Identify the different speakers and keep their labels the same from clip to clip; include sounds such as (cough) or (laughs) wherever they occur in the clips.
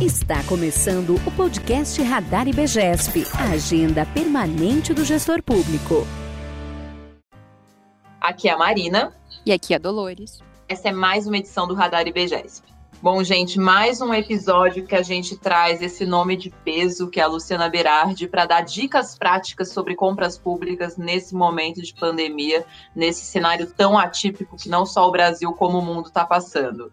Speaker 1: Está começando o podcast Radar IBGESP, a agenda permanente do gestor público.
Speaker 2: Aqui é a Marina.
Speaker 3: E aqui é a Dolores.
Speaker 2: Essa é mais uma edição do Radar IBGESP. Bom, gente, mais um episódio que a gente traz esse nome de peso, que é a Luciana Berardi, para dar dicas práticas sobre compras públicas nesse momento de pandemia, nesse cenário tão atípico que não só o Brasil como o mundo está passando.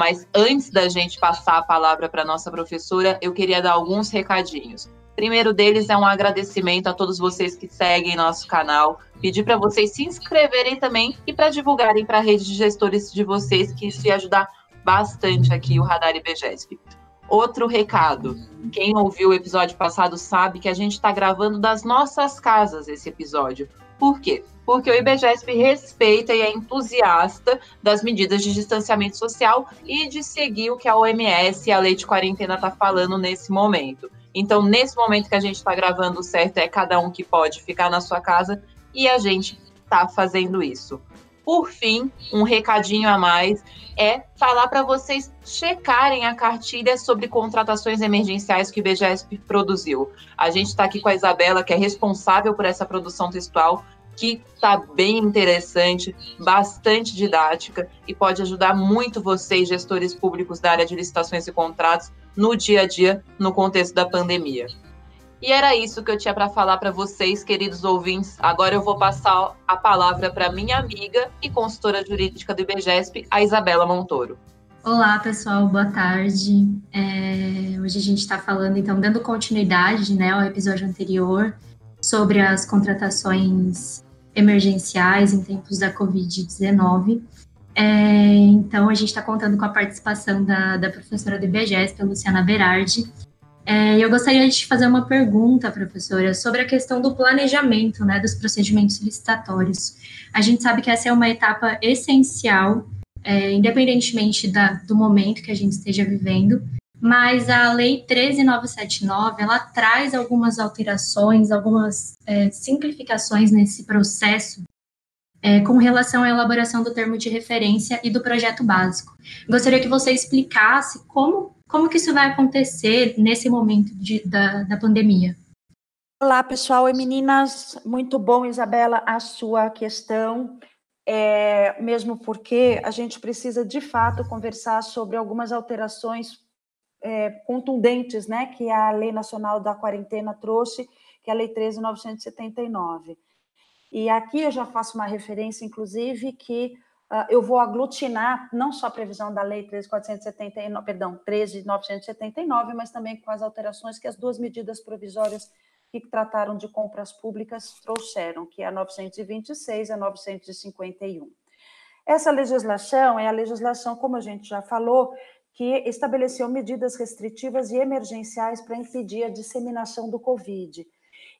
Speaker 2: Mas antes da gente passar a palavra para nossa professora, eu queria dar alguns recadinhos. primeiro deles é um agradecimento a todos vocês que seguem nosso canal, pedir para vocês se inscreverem também e para divulgarem para a rede de gestores de vocês, que isso ia ajudar bastante aqui o Radar IBGESP. Outro recado: quem ouviu o episódio passado sabe que a gente está gravando das nossas casas esse episódio. Por quê? Porque o IBGESP respeita e é entusiasta das medidas de distanciamento social e de seguir o que a OMS e a lei de quarentena está falando nesse momento. Então, nesse momento que a gente está gravando, o certo é cada um que pode ficar na sua casa e a gente está fazendo isso. Por fim, um recadinho a mais é falar para vocês checarem a cartilha sobre contratações emergenciais que o IBGESP produziu. A gente está aqui com a Isabela, que é responsável por essa produção textual, que está bem interessante, bastante didática e pode ajudar muito vocês, gestores públicos da área de licitações e contratos, no dia a dia, no contexto da pandemia. E era isso que eu tinha para falar para vocês, queridos ouvintes. Agora eu vou passar a palavra para minha amiga e consultora jurídica do IBGESP, a Isabela Montoro.
Speaker 4: Olá, pessoal, boa tarde. É, hoje a gente está falando, então, dando continuidade né, ao episódio anterior sobre as contratações emergenciais em tempos da Covid-19. É, então, a gente está contando com a participação da, da professora do IBGESP, Luciana Berardi, é, eu gostaria de fazer uma pergunta, professora, sobre a questão do planejamento né, dos procedimentos licitatórios. A gente sabe que essa é uma etapa essencial, é, independentemente da, do momento que a gente esteja vivendo, mas a Lei 13979, ela traz algumas alterações, algumas é, simplificações nesse processo é, com relação à elaboração do termo de referência e do projeto básico. Gostaria que você explicasse como como que isso vai acontecer nesse momento de, da, da pandemia?
Speaker 5: Olá, pessoal e meninas. Muito bom, Isabela, a sua questão. É, mesmo porque a gente precisa, de fato, conversar sobre algumas alterações é, contundentes né, que a Lei Nacional da Quarentena trouxe, que é a Lei 13.979. E aqui eu já faço uma referência, inclusive, que uh, eu vou aglutinar não só a previsão da Lei 13.479, perdão, 13.979, mas também com as alterações que as duas medidas provisórias que trataram de compras públicas trouxeram, que é a 926 e a 951. Essa legislação é a legislação, como a gente já falou, que estabeleceu medidas restritivas e emergenciais para impedir a disseminação do Covid.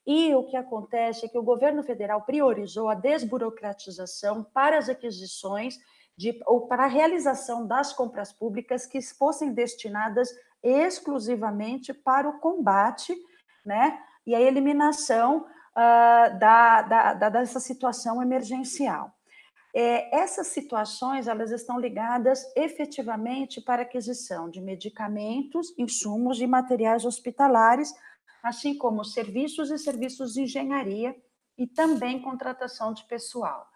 Speaker 5: E o que acontece é que o governo federal priorizou a desburocratização para as aquisições de, ou para a realização das compras públicas que fossem destinadas exclusivamente para o combate né, e a eliminação uh, da, da, da, dessa situação emergencial. É, essas situações elas estão ligadas efetivamente para aquisição de medicamentos, insumos e materiais hospitalares assim como serviços e serviços de engenharia e também contratação de pessoal.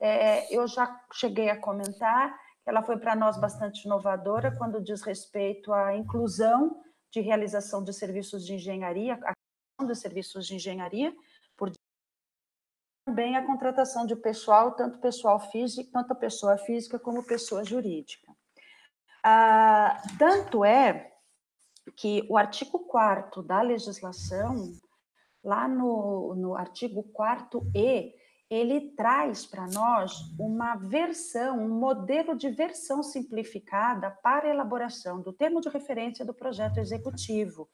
Speaker 5: É, eu já cheguei a comentar que ela foi para nós bastante inovadora quando diz respeito à inclusão de realização de serviços de engenharia, a de serviços de engenharia, também a contratação de pessoal, tanto pessoal físico, tanto pessoa física como pessoa jurídica. Ah, tanto é que o artigo 4 da legislação, lá no, no artigo 4e, ele traz para nós uma versão, um modelo de versão simplificada para elaboração do termo de referência do projeto executivo,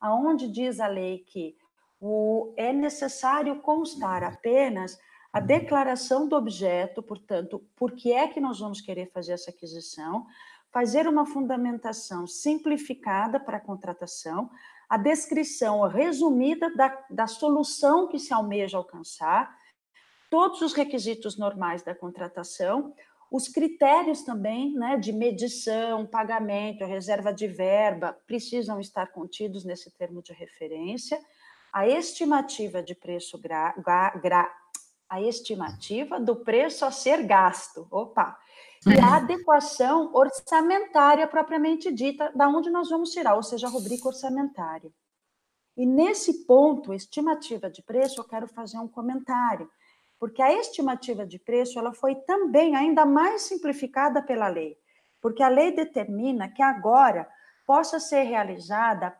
Speaker 5: aonde diz a lei que o, é necessário constar apenas a declaração do objeto, portanto, por que é que nós vamos querer fazer essa aquisição, fazer uma fundamentação simplificada para a contratação, a descrição resumida da, da solução que se almeja alcançar, todos os requisitos normais da contratação, Os critérios também né, de medição, pagamento, reserva de verba precisam estar contidos nesse termo de referência. A estimativa de preço gra, gra, gra, a estimativa do preço a ser gasto. Opa! E a adequação orçamentária propriamente dita, da onde nós vamos tirar, ou seja, a rubrica orçamentária. E nesse ponto, estimativa de preço, eu quero fazer um comentário, porque a estimativa de preço ela foi também ainda mais simplificada pela lei, porque a lei determina que agora possa ser realizada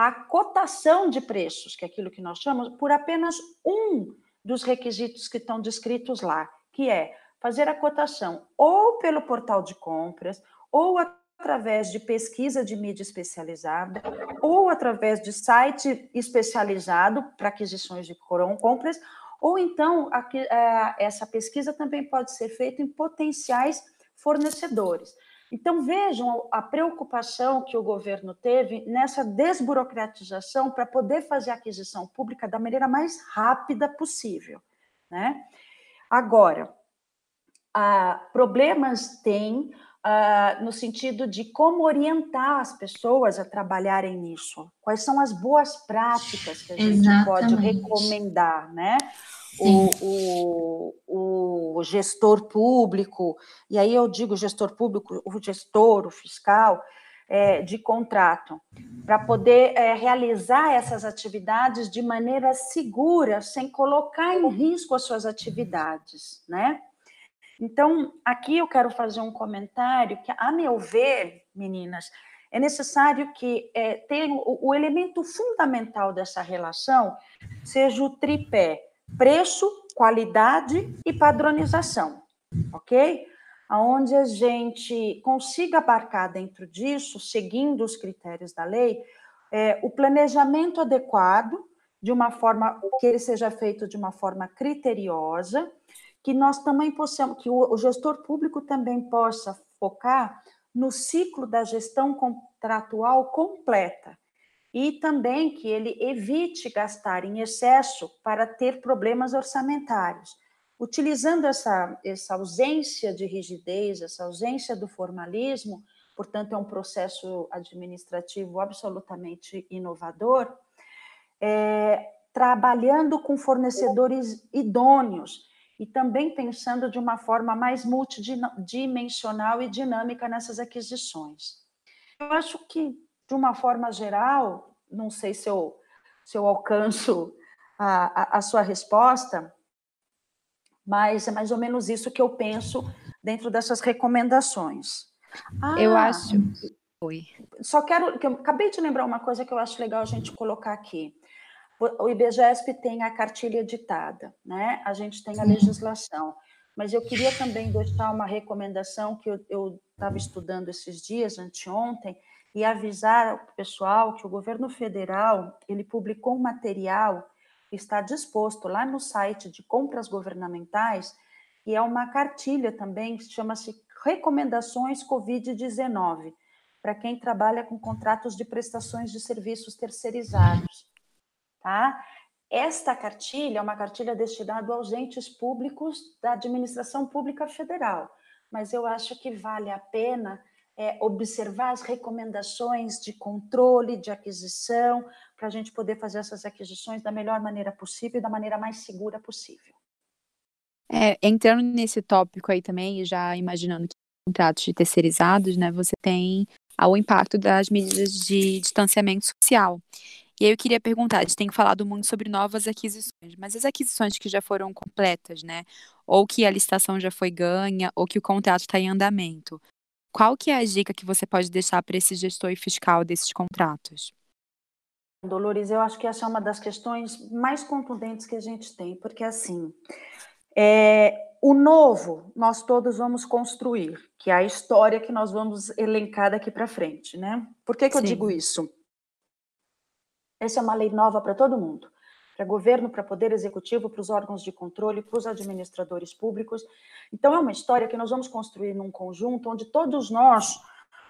Speaker 5: a cotação de preços, que é aquilo que nós chamamos, por apenas um dos requisitos que estão descritos lá, que é fazer a cotação ou pelo portal de compras, ou através de pesquisa de mídia especializada, ou através de site especializado para aquisições de compras, ou então é, essa pesquisa também pode ser feita em potenciais fornecedores. Então, vejam a preocupação que o governo teve nessa desburocratização para poder fazer a aquisição pública da maneira mais rápida possível. Né? Agora, ah, problemas tem ah, no sentido de como orientar as pessoas a trabalharem nisso. Quais são as boas práticas que a gente Exatamente. pode recomendar, né? o, o, o, gestor público, e aí eu digo gestor público, o gestor, o fiscal, é, de contrato, para poder é, realizar essas atividades de maneira segura, sem colocar em risco as suas atividades, né? Então, aqui eu quero fazer um comentário que, a meu ver, meninas, é necessário que é, ter o, o elemento fundamental dessa relação seja o tripé preço, qualidade e padronização, ok? Aonde a gente consiga abarcar dentro disso, seguindo os critérios da lei, é, o planejamento adequado, de uma forma que ele seja feito de uma forma criteriosa, que nós também possamos, que o, gestor público também possa focar no ciclo da gestão contratual completa, e também que ele evite gastar em excesso para ter problemas orçamentários. Utilizando essa, essa ausência de rigidez, essa ausência do formalismo, portanto, é um processo administrativo absolutamente inovador, é, trabalhando com fornecedores idôneos e também pensando de uma forma mais multidimensional e dinâmica nessas aquisições. Eu acho que de uma forma geral, não sei se eu, se eu alcanço a, a, a sua resposta, mas é mais ou menos isso que eu penso dentro dessas recomendações.
Speaker 3: Ah, eu acho.
Speaker 5: Oi. Só quero. Que eu acabei de lembrar uma coisa que eu acho legal a gente colocar aqui. O IBGESP tem a cartilha editada, né? A gente tem a legislação. Mas eu queria também deixar uma recomendação que eu estava estudando esses dias, anteontem, e avisar o pessoal que o governo federal ele publicou um material que está disposto lá no site de compras governamentais e é uma cartilha também que chama-se Recomendações Covid-19 para quem trabalha com contratos de prestações de serviços terceirizados, tá? Esta cartilha é uma cartilha destinada aos entes públicos da administração pública federal, mas eu acho que vale a pena é, observar as recomendações de controle, de aquisição, para a gente poder fazer essas aquisições da melhor maneira possível e da maneira mais segura possível.
Speaker 3: É, entrando nesse tópico aí também, já imaginando que contratos de terceirizados, né, você tem o impacto das medidas de distanciamento social. E aí eu queria perguntar, a gente tem falado muito sobre novas aquisições, mas as aquisições que já foram completas, né, ou que a licitação já foi ganha, ou que o contrato está em andamento, qual que é a dica que você pode deixar para esse gestor fiscal desses contratos?
Speaker 5: Dolores, eu acho que essa é uma das questões mais contundentes que a gente tem, porque assim, é, o novo nós todos vamos construir, que é a história que nós vamos elencar daqui para frente, né? Por que, que eu digo isso? Essa é uma lei nova para todo mundo para governo, para poder executivo, para os órgãos de controle, para os administradores públicos. Então, é uma história que nós vamos construir num conjunto onde todos nós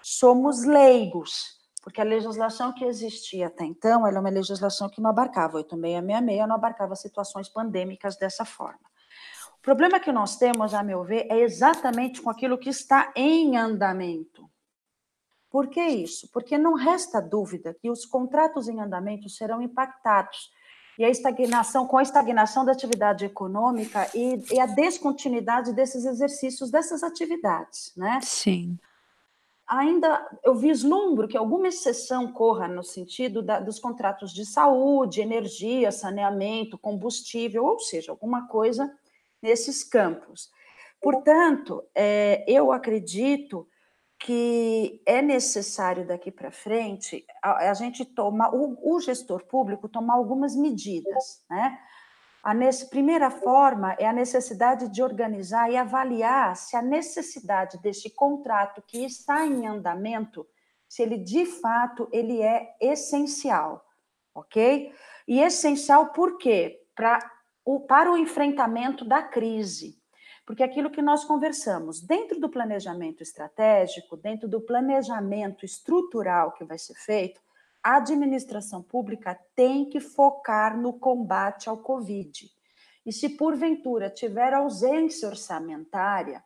Speaker 5: somos leigos, porque a legislação que existia até então era é uma legislação que não abarcava, 8666 não abarcava situações pandêmicas dessa forma. O problema que nós temos, a meu ver, é exatamente com aquilo que está em andamento. Por que isso? Porque não resta dúvida que os contratos em andamento serão impactados. E a estagnação, com a estagnação da atividade econômica e, e a descontinuidade desses exercícios, dessas atividades, né?
Speaker 3: Sim.
Speaker 5: Ainda eu vislumbro que alguma exceção corra no sentido da, dos contratos de saúde, energia, saneamento, combustível, ou seja, alguma coisa nesses campos. Portanto, é, eu acredito que é necessário daqui para frente a, a, gente tomar, o, o, gestor público tomar algumas medidas, né? A nesse, primeira forma é a necessidade de organizar e avaliar se a necessidade deste contrato que está em andamento, se ele de fato ele é essencial, ok? E essencial por quê? Pra, o, para o enfrentamento da crise. Porque aquilo que nós conversamos, dentro do planejamento estratégico, dentro do planejamento estrutural que vai ser feito, a administração pública tem que focar no combate ao Covid. E se porventura tiver ausência orçamentária,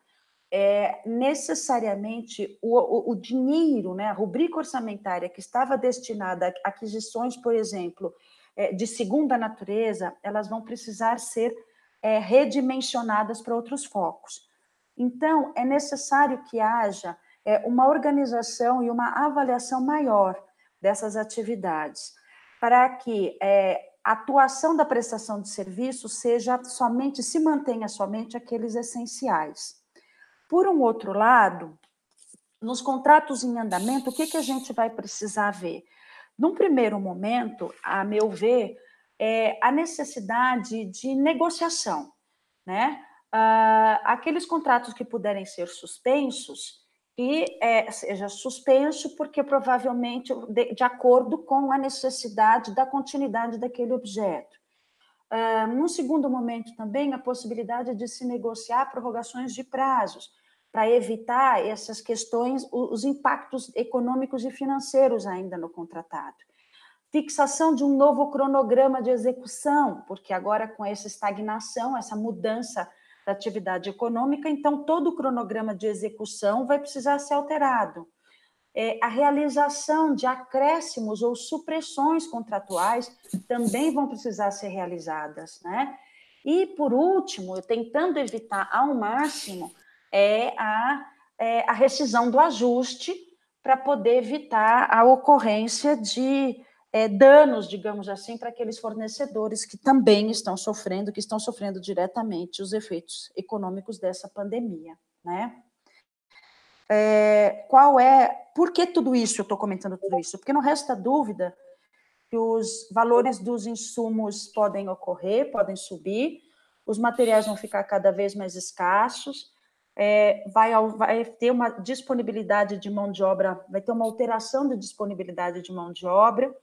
Speaker 5: é, necessariamente o, o, o, dinheiro, né, a rubrica orçamentária que estava destinada a aquisições, por exemplo, é, de segunda natureza, elas vão precisar ser é, redimensionadas para outros focos. Então, é necessário que haja é, uma organização e uma avaliação maior dessas atividades, para que é, a atuação da prestação de serviço seja somente, se mantenha somente aqueles essenciais. Por um outro lado, nos contratos em andamento, o que, que a gente vai precisar ver? Num primeiro momento, a meu ver, é, a necessidade de negociação, né? Uh, aqueles contratos que puderem ser suspensos, e é, seja suspenso, porque provavelmente de, de, acordo com a necessidade da continuidade daquele objeto. Uh, num segundo momento, também, a possibilidade de se negociar prorrogações de prazos, para evitar essas questões, os impactos econômicos e financeiros ainda no contratado. Fixação de um novo cronograma de execução, porque agora com essa estagnação, essa mudança da atividade econômica, então todo o cronograma de execução vai precisar ser alterado. É, a realização de acréscimos ou supressões contratuais também vão precisar ser realizadas, né? E, por último, tentando evitar ao máximo é a, é, a rescisão do ajuste para poder evitar a ocorrência de é, danos, digamos assim, para aqueles fornecedores que também estão sofrendo, que estão sofrendo diretamente os efeitos econômicos dessa pandemia, né? É, qual é, por que tudo isso, eu estou comentando tudo isso? Porque não resta dúvida que os valores dos insumos podem ocorrer, podem subir, os materiais vão ficar cada vez mais escassos, é, vai, vai, ter uma disponibilidade de mão de obra, vai ter uma alteração de disponibilidade de mão de obra,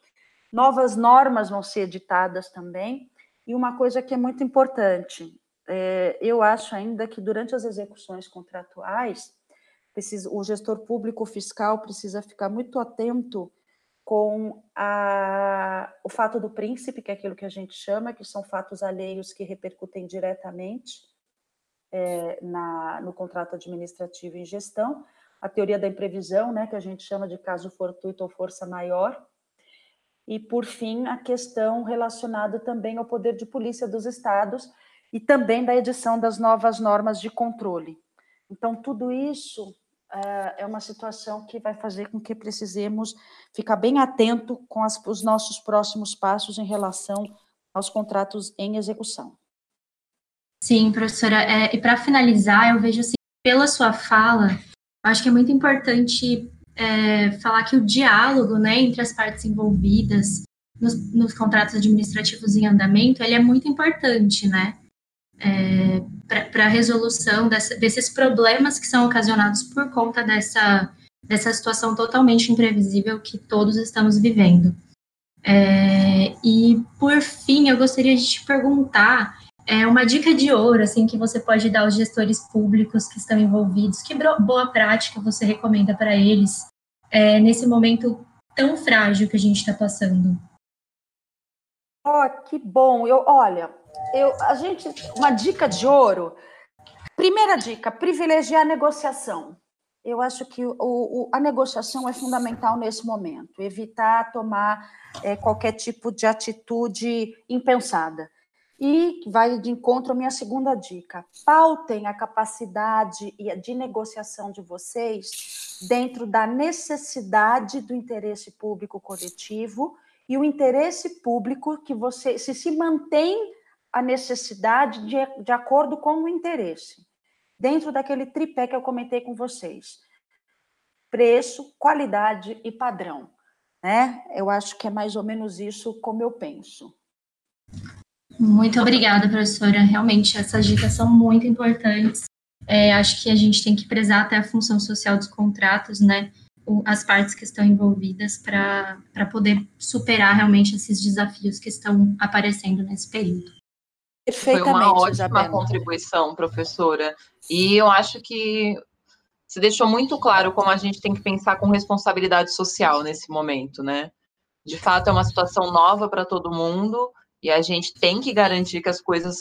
Speaker 5: Novas normas vão ser editadas também. E uma coisa que é muito importante, é, eu acho ainda que durante as execuções contratuais, precisa, o gestor público fiscal precisa ficar muito atento com a, o fato do príncipe, que é aquilo que a gente chama, que são fatos alheios que repercutem diretamente é, na, no contrato administrativo em gestão, a teoria da imprevisão, né, que a gente chama de caso fortuito ou força maior, e, por fim, a questão relacionada também ao poder de polícia dos estados e também da edição das novas normas de controle. Então, tudo isso é, é uma situação que vai fazer com que precisemos ficar bem atento com as, os nossos próximos passos em relação aos contratos em execução.
Speaker 4: Sim, professora. É, e para finalizar, eu vejo assim, pela sua fala, acho que é muito importante é, falar que o diálogo né, entre as partes envolvidas nos, nos contratos administrativos em andamento ele é muito importante, né? É, para a resolução dessa, desses problemas que são ocasionados por conta dessa, dessa situação totalmente imprevisível que todos estamos vivendo. É, e, por fim, eu gostaria de te perguntar é, uma dica de ouro assim que você pode dar aos gestores públicos que estão envolvidos, que boa prática você recomenda para eles é, nesse momento tão frágil que a gente está passando?
Speaker 5: Oh, que bom! Eu, olha, eu, a gente, uma dica de ouro. Primeira dica: privilegiar a negociação. Eu acho que o, o, a negociação é fundamental nesse momento. Evitar tomar é, qualquer tipo de atitude impensada. E vai de encontro à minha segunda dica: pautem a capacidade de negociação de vocês dentro da necessidade do interesse público coletivo e o interesse público que você se se mantém a necessidade de, de acordo com o interesse, dentro daquele tripé que eu comentei com vocês: preço, qualidade e padrão. Né? Eu acho que é mais ou menos isso como eu penso.
Speaker 4: Muito obrigada, professora. Realmente, essas dicas são muito importantes. É, acho que a gente tem que prezar até a função social dos contratos, né? As partes que estão envolvidas para poder superar realmente esses desafios que estão aparecendo nesse período.
Speaker 2: Foi uma ótima Isabela. contribuição, professora. E eu acho que você deixou muito claro como a gente tem que pensar com responsabilidade social nesse momento, né? De fato, é uma situação nova para todo mundo e a gente tem que garantir que as coisas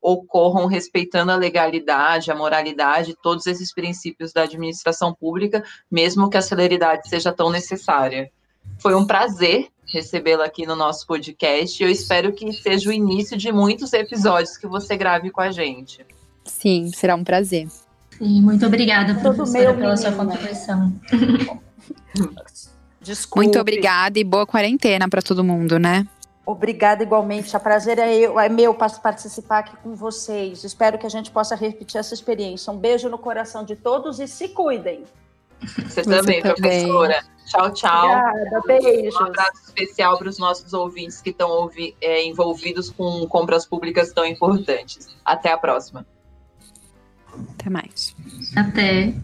Speaker 2: ocorram respeitando a legalidade, a moralidade, todos esses princípios da administração pública, mesmo que a celeridade seja tão necessária. Foi um prazer recebê-la aqui no nosso podcast e eu espero que seja o início de muitos episódios que você grave com a gente.
Speaker 3: Sim, será um prazer.
Speaker 4: Sim, muito obrigada, professora, pela sua contribuição.
Speaker 3: Desculpe. (laughs) Muito obrigada e boa quarentena para todo mundo, né?
Speaker 5: Obrigada igualmente. A prazer é, eu, é meu participar aqui com vocês. Espero que a gente possa repetir essa experiência. Um beijo no coração de todos e se cuidem.
Speaker 2: Você, Você também, também, professora. Tchau, tchau.
Speaker 5: Obrigada, beijos.
Speaker 2: Um abraço especial para os nossos ouvintes que estão é, envolvidos com compras públicas tão importantes. Até a próxima.
Speaker 3: Até mais.
Speaker 4: Até.